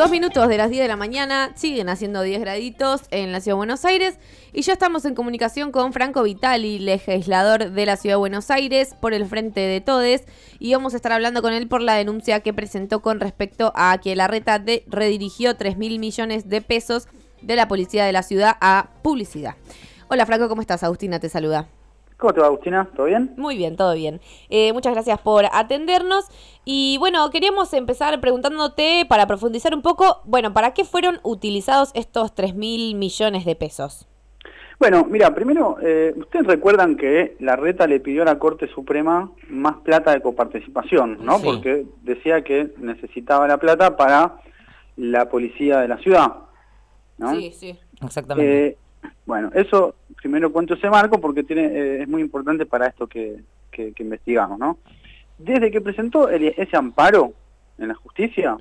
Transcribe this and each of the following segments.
dos minutos de las 10 de la mañana, siguen haciendo 10 graditos en la Ciudad de Buenos Aires y ya estamos en comunicación con Franco Vitali, legislador de la Ciudad de Buenos Aires por el Frente de Todes y vamos a estar hablando con él por la denuncia que presentó con respecto a que la reta de redirigió 3 mil millones de pesos de la policía de la ciudad a publicidad. Hola Franco, ¿cómo estás? Agustina te saluda. ¿Cómo te va, Agustina? ¿Todo bien? Muy bien, todo bien. Eh, muchas gracias por atendernos. Y bueno, queríamos empezar preguntándote para profundizar un poco, bueno, ¿para qué fueron utilizados estos 3 mil millones de pesos? Bueno, mira, primero, eh, ustedes recuerdan que la reta le pidió a la Corte Suprema más plata de coparticipación, ¿no? Porque decía que necesitaba la plata para la policía de la ciudad, ¿no? Sí, sí, exactamente. Eh, bueno, eso primero cuento ese marco porque tiene, eh, es muy importante para esto que, investigamos, ¿no? Desde que presentó ese amparo en la justicia,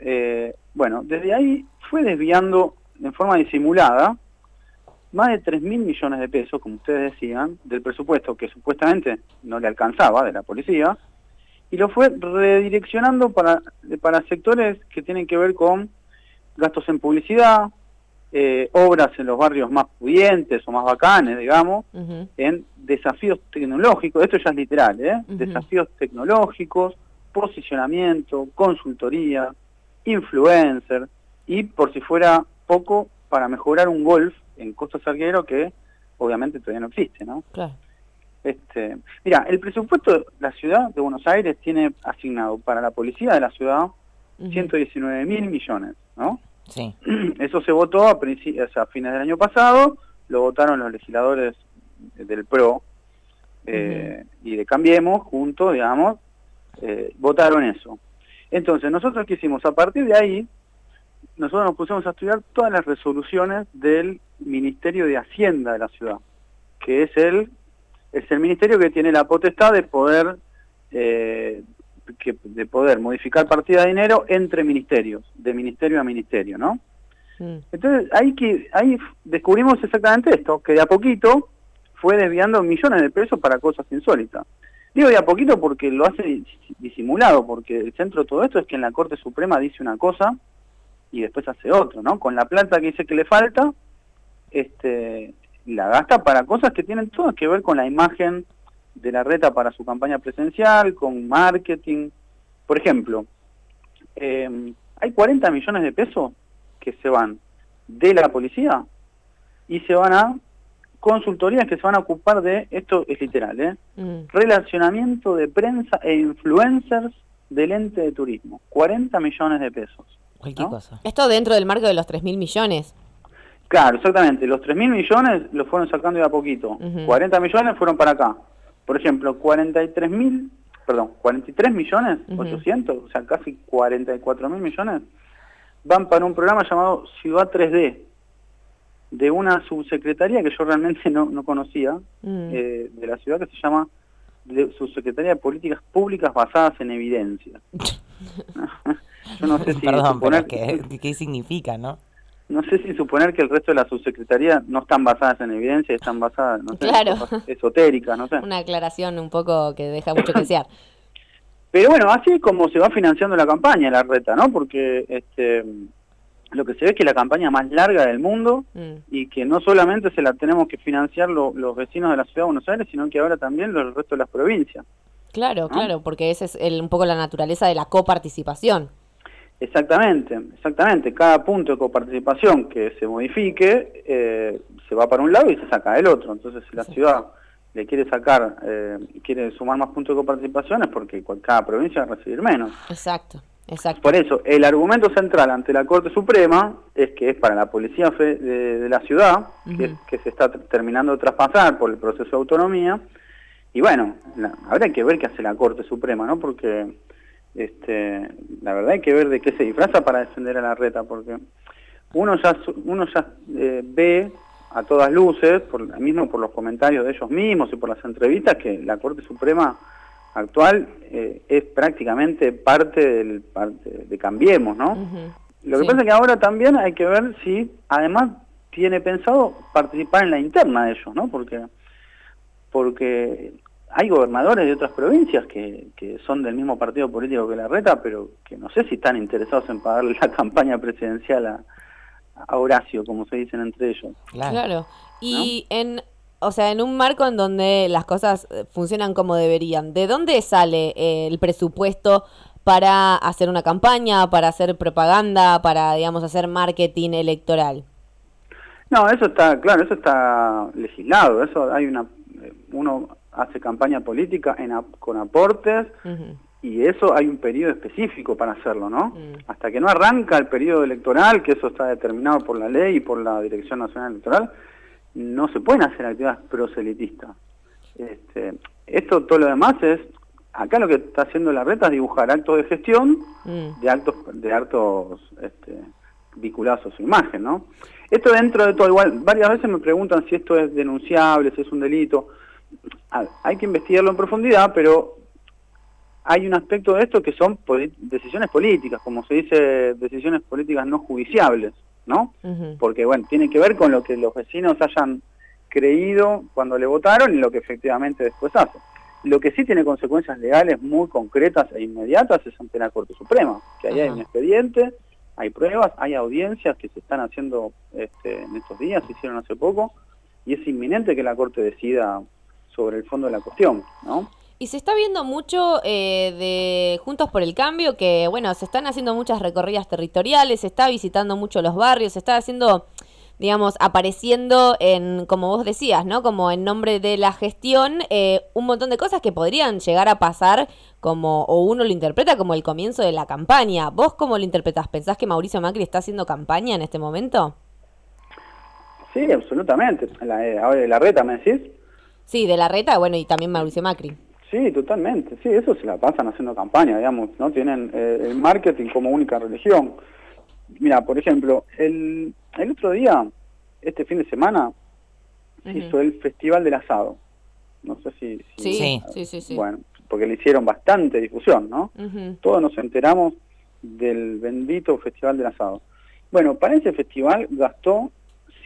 eh, bueno, desde ahí fue desviando en forma disimulada más de 3 mil millones de pesos, como ustedes decían, del presupuesto que supuestamente no le alcanzaba de la policía, y lo fue redireccionando para, para sectores que tienen que ver con gastos en publicidad, eh, obras en los barrios más pudientes o más bacanes, digamos, en desafíos tecnológicos, esto ya es literal, ¿eh? desafíos tecnológicos, posicionamiento, consultoría, influencer, y por si fuera poco, para mejorar un golf en Costa Salguero que obviamente todavía no existe, ¿no? Claro. Este, mira, el presupuesto de la ciudad de Buenos Aires tiene asignado para la policía de la ciudad 119 mil millones, ¿no? Sí. Eso se votó a, fines del año pasado, lo votaron los legisladores del PRO eh, y de Cambiemos, juntos, digamos, eh, votaron eso. Entonces, nosotros qué hicimos? A partir de ahí, nosotros nos pusimos a estudiar todas las resoluciones del Ministerio de Hacienda de la ciudad, que es el, es el ministerio que tiene la potestad de poder eh, que, de poder modificar partida de dinero entre ministerios, de ministerio a ministerio, ¿no? Mm. Entonces ahí, que, ahí descubrimos exactamente esto, que de a poquito fue desviando millones de pesos para cosas insólitas. Digo de a poquito porque lo hace disimulado, porque el centro de todo esto es que en la Corte Suprema dice una cosa y después hace otro, ¿no? Con la plata que dice que le falta, este, la gasta para cosas que tienen todas que ver con la imagen de la reta para su campaña presencial, con marketing. Por ejemplo, eh, hay 40 millones de pesos que se van de la policía y se van a consultorías que se van a ocupar de, esto es literal, ¿eh? Mm. relacionamiento de prensa e influencers del ente de turismo. 40 millones de pesos. Esto dentro del marco de los 3 mil millones. Claro, exactamente. Los 3 mil millones los fueron sacando de a poquito. 40 millones fueron para acá por ejemplo, 43 mil, perdón, 43 millones, 800, o sea, casi 44 mil millones, van para un programa llamado Ciudad 3D, de una subsecretaría que yo realmente no, no conocía, mm. eh, de la ciudad que se llama de Subsecretaría de Políticas Públicas Basadas en Evidencia. yo no sé si... Perdón, pero ¿qué, ¿qué significa, no? No sé si suponer que el resto de la subsecretaría no están basadas en evidencia, están basadas, no sé, claro. esotéricas, no sé. Una aclaración un poco que deja mucho que desear. Pero bueno, así es como se va financiando la campaña, la reta, ¿no? Porque este, lo que se ve es que la campaña más larga del mundo mm. y que no solamente se la tenemos que financiar los vecinos de la ciudad de Buenos Aires, sino que ahora también los, el resto de las provincias. Claro, claro, porque esa es el, un poco la naturaleza de la coparticipación. Exactamente, exactamente. Cada punto de coparticipación que se modifique eh, se va para un lado y se saca del otro. Entonces, si la ciudad le quiere sacar, eh, quiere sumar más puntos de coparticipación es porque cada provincia va a recibir menos. Exacto, exacto. Por eso, el argumento central ante la Corte Suprema es que es para la policía de, la ciudad, que, se está terminando de traspasar por el proceso de autonomía. Y bueno, habrá que ver qué hace la Corte Suprema, ¿no? Porque este, la verdad hay que ver de qué se disfraza para defender a la reta, porque uno ya, uno ya eh, ve a todas luces, por, mismo por los comentarios de ellos mismos y por las entrevistas, que la Corte Suprema actual eh, es prácticamente parte del parte de Cambiemos, ¿no? Lo que pasa es que ahora también hay que ver si además tiene pensado participar en la interna de ellos, ¿no? Porque porque hay gobernadores de otras provincias que, que son del mismo partido político que la reta, pero que no sé si están interesados en pagarle la campaña presidencial a, a Horacio, como se dicen entre ellos. Claro. Y en, o sea, en un marco en donde las cosas eh, funcionan como deberían, ¿de dónde sale eh, el presupuesto para hacer una campaña, para hacer propaganda, para, digamos, hacer marketing electoral? No, eso está, claro, eso está legislado, eso hay una, eh, uno hace campaña política en, con aportes y eso hay un periodo específico para hacerlo, ¿no? Mm. Hasta que no arranca el periodo electoral, que eso está determinado por la ley y por la Dirección Nacional Electoral, no se pueden hacer actividades proselitistas. Este, esto, todo lo demás es, acá lo que está haciendo la reta es dibujar actos de gestión mm. de actos, de actos este, vinculados a su imagen, ¿no? Esto dentro de todo, igual, varias veces me preguntan si esto es denunciable, si es un delito. Hay que investigarlo en profundidad, pero hay un aspecto de esto que son decisiones políticas, como se dice, decisiones políticas no judiciables. ¿no? Porque, bueno, tiene que ver con lo que los vecinos hayan creído cuando le votaron y lo que efectivamente después hace. Lo que sí tiene consecuencias legales muy concretas e inmediatas es ante la Corte Suprema, que ahí hay un expediente, hay pruebas, hay audiencias que se están haciendo este, en estos días, se hicieron hace poco, y es inminente que la Corte decida sobre el fondo de la cuestión, ¿no? Y se está viendo mucho eh, de Juntos por el Cambio, que bueno, se están haciendo muchas recorridas territoriales, se está visitando mucho los barrios, se está haciendo, digamos, apareciendo en, como vos decías, ¿no? Como en nombre de la gestión, eh, un montón de cosas que podrían llegar a pasar como, o uno lo interpreta como el comienzo de la campaña. ¿Vos cómo lo interpretás? ¿Pensás que Mauricio Macri está haciendo campaña en este momento? Sí, absolutamente. La, eh, la reta, ¿me decís? Sí, de la reta, bueno, y también Mauricio Macri. Sí, totalmente. Sí, eso se la pasan haciendo campaña, digamos, ¿no? Tienen eh, el marketing como única religión. Mira, por ejemplo, el, el otro día, este fin de semana, hizo el Festival del Asado. No sé si... sí, sí, sí, sí, Bueno, porque le hicieron bastante difusión, ¿no? Todos nos enteramos del bendito Festival del Asado. Bueno, para ese festival gastó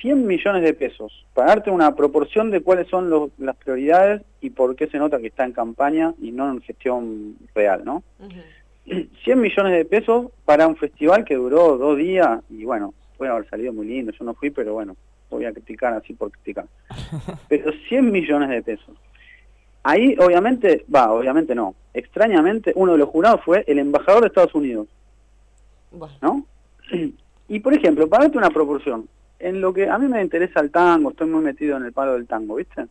100 millones de pesos, para darte una proporción de cuáles son las prioridades y por qué se nota que está en campaña y no en gestión real, ¿no? 100 millones de pesos para un festival que duró dos días y bueno, puede haber salido muy lindo, yo no fui, pero bueno, voy a criticar así por criticar. Pero 100 millones de pesos. Ahí obviamente, va, obviamente no, extrañamente uno de los jurados fue el embajador de Estados Unidos. ¿No? Y por ejemplo, para darte una proporción, en lo que a mí me interesa el tango, estoy muy metido en el palo del tango, ¿viste?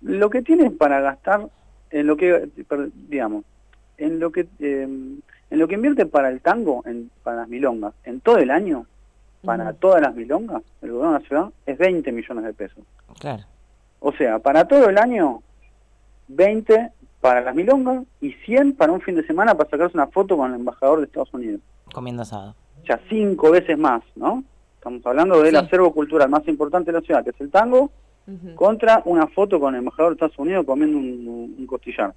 Lo que tienes para gastar, en lo que, digamos, en lo que em, en lo que invierte para el tango, en, para las milongas, en todo el año, para todas las milongas, el gobierno de la ciudad, es 20 millones de pesos. Claro. O sea, para todo el año, 20 para las milongas y 100 para un fin de semana para sacarse una foto con el embajador de Estados Unidos. Comiendo asado. O sea, cinco veces más, ¿no? Estamos hablando del acervo cultural más importante de la ciudad, que es el tango, contra una foto con el embajador de Estados Unidos comiendo un, costillar.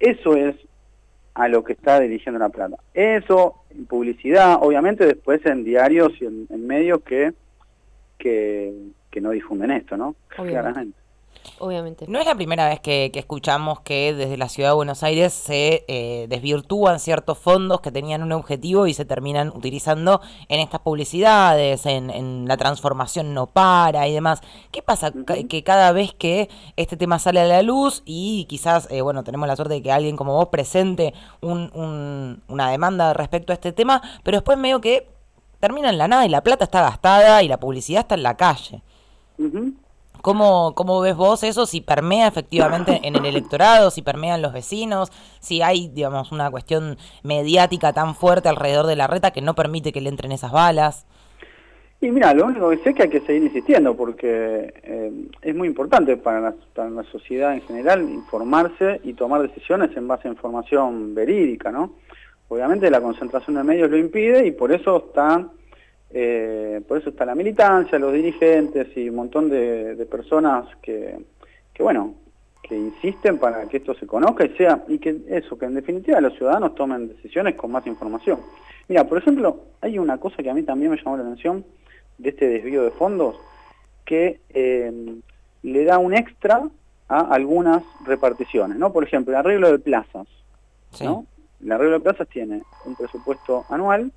Eso es a lo que está dirigiendo la plata. Eso, en publicidad, obviamente después en diarios y en, medios que, que, que, no difunden esto, ¿no? Claramente obviamente. No es la primera vez que, escuchamos que desde la ciudad de Buenos Aires se eh, desvirtúan ciertos fondos que tenían un objetivo y se terminan utilizando en estas publicidades, en, la transformación no para y demás. ¿Qué pasa que cada vez que este tema sale a la luz y quizás, eh, bueno, tenemos la suerte de que alguien como vos presente una demanda respecto a este tema, pero después medio que termina en la nada y la plata está gastada y la publicidad está en la calle? ¿Cómo, ¿Cómo ves vos eso? Si permea efectivamente en el electorado, si permean los vecinos, si hay, digamos, una cuestión mediática tan fuerte alrededor de la reta que no permite que le entren esas balas. Y mira, lo único que sé es que hay que seguir insistiendo porque eh, es muy importante para la, para la sociedad en general informarse y tomar decisiones en base a información verídica, ¿no? Obviamente la concentración de medios lo impide y por eso están eh, por eso está la militancia, los dirigentes y un montón de, personas que, bueno, que insisten para que esto se conozca y sea, y que eso, que en definitiva los ciudadanos tomen decisiones con más información. Mira, por ejemplo, hay una cosa que a mí también me llamó la atención de este desvío de fondos, que eh, le da un extra a algunas reparticiones, ¿no? Por ejemplo, el arreglo de plazas, ¿no? El arreglo de plazas tiene un presupuesto anual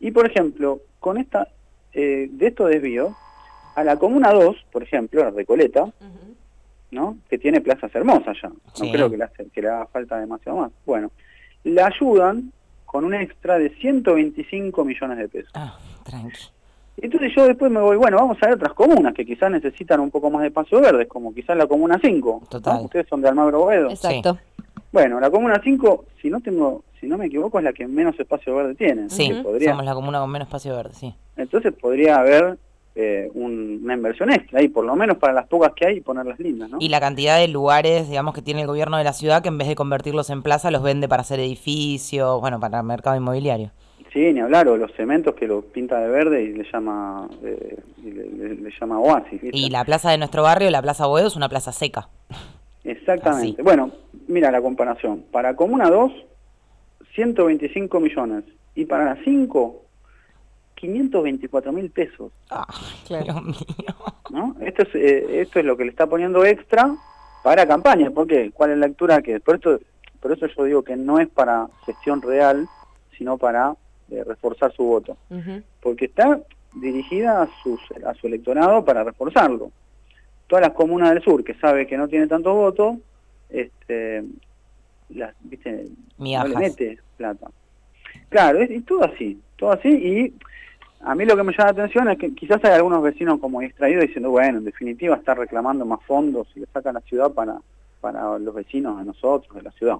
y, por ejemplo, con esta eh, de estos desvíos, a la Comuna 2, por ejemplo, la Recoleta, ¿no? que tiene plazas hermosas ya, no creo que le, que le haga falta demasiado más. Bueno, la ayudan con un extra de 125 millones de pesos. Ah, tranqui. Entonces yo después me voy, bueno, vamos a ver otras comunas que quizás necesitan un poco más de espacio verde, como quizás la Comuna 5. Total. Ustedes son de Almagro Boedo. Exacto. Bueno, la Comuna 5, si no tengo, si no me equivoco, es la que menos espacio verde tiene. Sí, somos la comuna con menos espacio verde, sí. Entonces podría haber eh, una inversión extra ahí, por lo menos para las pocas que hay, y ponerlas lindas, ¿no? Y la cantidad de lugares, digamos, que tiene el gobierno de la ciudad, que en vez de convertirlos en plaza, los vende para hacer edificios, bueno, para el mercado inmobiliario. Sí, ni hablar, o los cementos que lo pinta de verde y le llama eh, le, llama oasis. Y la plaza de nuestro barrio, la Plaza Boedo, es una plaza seca. Exactamente. Bueno, mira la comparación. Para Comuna 2, 125 millones. Y para la 5, 524 mil pesos. Ah, claro mío. ¿No? Esto, es, eh, esto es lo que le está poniendo extra para campaña. ¿Por qué? ¿Cuál es la lectura que Por, esto, por eso yo digo que no es para gestión real, sino para eh, reforzar su voto. Porque está dirigida a, sus, a su electorado para reforzarlo todas las comunas del sur que sabe que no tiene tantos votos, este, las, viste, no le mete plata. Claro, es, todo así, todo así y a mí lo que me llama la atención es que quizás hay algunos vecinos como distraídos diciendo, bueno, en definitiva está reclamando más fondos y le sacan la ciudad para, para los vecinos de nosotros, de la ciudad.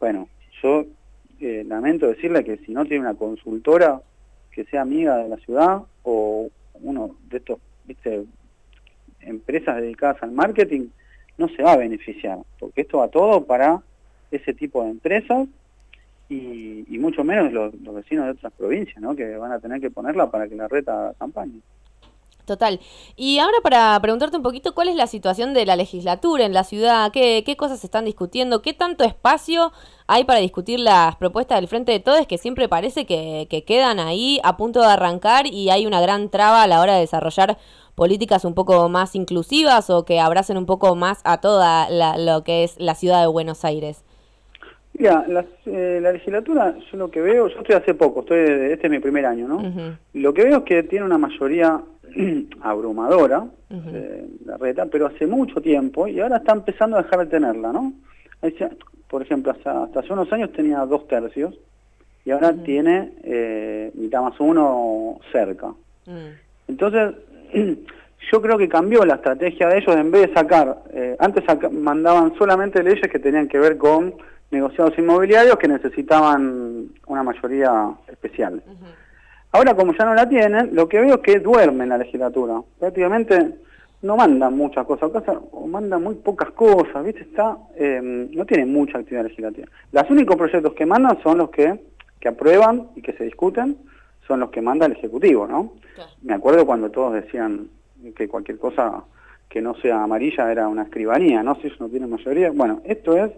Bueno, yo eh, lamento decirle que si no tiene una consultora que sea amiga de la ciudad o uno de estos, viste, empresas dedicadas al marketing no se va a beneficiar, porque esto va todo para ese tipo de empresas y, mucho menos los, vecinos de otras provincias, ¿no? que van a tener que ponerla para que la reta campaña. Total. Y ahora para preguntarte un poquito, ¿cuál es la situación de la legislatura en la ciudad? ¿Qué, qué cosas se están discutiendo? ¿Qué tanto espacio hay para discutir las propuestas del Frente de Todos que siempre parece que, que quedan ahí a punto de arrancar y hay una gran traba a la hora de desarrollar políticas un poco más inclusivas o que abracen un poco más a toda lo que es la ciudad de Buenos Aires? Mira, eh, la, legislatura, yo lo que veo, yo estoy hace poco, estoy este es mi primer año, ¿no? Lo que veo es que tiene una mayoría abrumadora, eh, la reta, pero hace mucho tiempo y ahora está empezando a dejar de tenerla, ¿no? Por ejemplo, hasta, hasta hace unos años tenía dos tercios y ahora tiene eh, mitad más uno cerca. Entonces, yo creo que cambió la estrategia de ellos en vez de sacar, eh, antes mandaban solamente leyes que tenían que ver con negociados inmobiliarios que necesitaban una mayoría especial. Ahora como ya no la tienen, lo que veo es que duermen la legislatura. Prácticamente no mandan muchas cosas, o mandan muy pocas cosas, ¿viste? Está, eh, no tiene mucha actividad legislativa. Los únicos proyectos que mandan son los que, que aprueban y que se discuten, son los que manda el Ejecutivo, ¿no? Me acuerdo cuando todos decían que cualquier cosa que no sea amarilla era una escribanía, ¿no? Si ellos no tienen mayoría. Bueno, esto es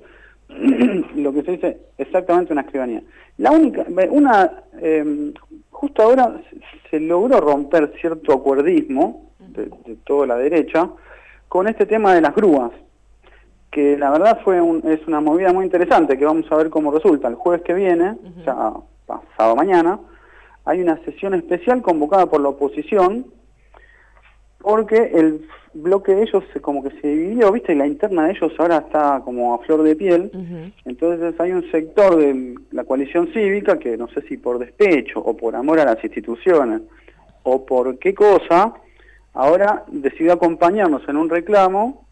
lo que se dice exactamente una escribanía. La única, una, eh, justo ahora se logró romper cierto acuerdismo de, toda la derecha con este tema de las grúas, que la verdad fue es una movida muy interesante que vamos a ver cómo resulta. El jueves que viene, ya pasado mañana, hay una sesión especial convocada por la oposición porque el bloque de ellos como que se dividió, ¿viste? Y la interna de ellos ahora está como a flor de piel. Entonces hay un sector de la coalición cívica que no sé si por despecho o por amor a las instituciones o por qué cosa, ahora decidió acompañarnos en un reclamo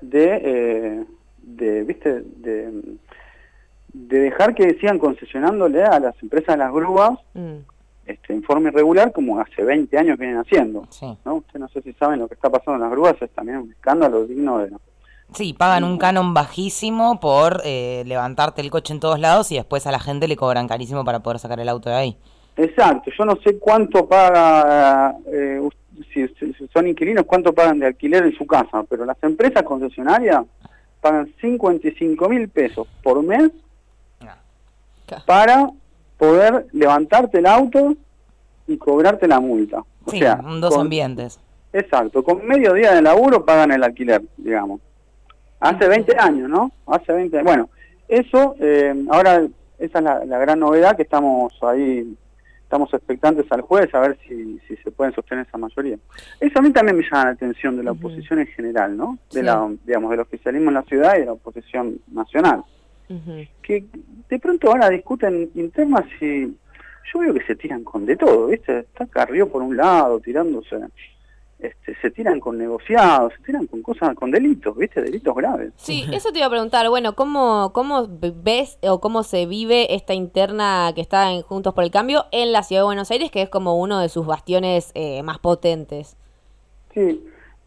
de, eh, de ¿viste? De, de dejar que sigan concesionándole a las empresas de las grúas mm este, en forma irregular como hace 20 años vienen haciendo. ¿no? Usted no sé si saben lo que está pasando en las grúas, es también un escándalo digno de... Sí, pagan un canon bajísimo por eh, levantarte el coche en todos lados y después a la gente le cobran carísimo para poder sacar el auto de ahí. Exacto, yo no sé cuánto paga, eh, si, son inquilinos, cuánto pagan de alquiler en su casa, pero las empresas concesionarias pagan 55 mil pesos por mes ah. para poder levantarte el auto y cobrarte la multa. O sea, dos ambientes. Exacto, con medio día de laburo pagan el alquiler, digamos. Hace 20 años, ¿no? Hace 20 Bueno, eso, eh, ahora esa es la, gran novedad que estamos ahí, estamos expectantes al jueves a ver si, si se pueden sostener esa mayoría. Eso a mí también me llama la atención de la oposición en general, ¿no? De la, digamos, del oficialismo en la ciudad y de la oposición nacional. Que de pronto ahora discuten internas y yo veo que se tiran con de todo, ¿viste? Está Carrió por un lado, tirándose este, se tiran con negociados, se tiran con cosas, con delitos, ¿viste? Delitos graves. Sí, eso te iba a preguntar, bueno, ¿cómo, cómo ves o cómo se vive esta interna que está en Juntos por el Cambio en la Ciudad de Buenos Aires, que es como uno de sus bastiones eh, más potentes? Sí,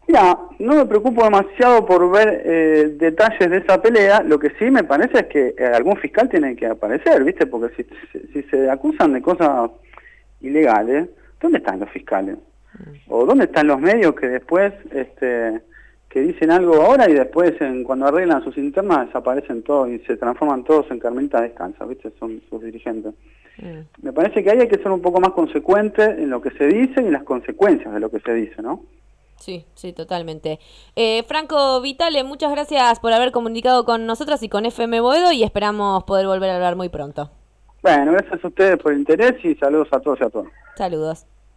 mira, no me preocupo demasiado por ver eh, detalles de esa pelea, lo que sí me parece es que eh, algún fiscal tiene que aparecer, ¿viste? Porque si, si se acusan de cosas ilegales, ¿dónde están los fiscales? ¿O dónde están los medios que después este, que dicen algo ahora y después en, cuando arreglan sus internas desaparecen todos y se transforman todos en carmelitas descansa, ¿viste? Son sus dirigentes. Mm. Me parece que ahí hay que ser un poco más consecuente en lo que se dice y en las consecuencias de lo que se dice, ¿no? Sí, sí, totalmente. Eh, Franco Vitale, muchas gracias por haber comunicado con nosotros y con FM Boedo y esperamos poder volver a hablar muy pronto. Bueno, gracias a ustedes por el interés y saludos a todos y a todas. Saludos.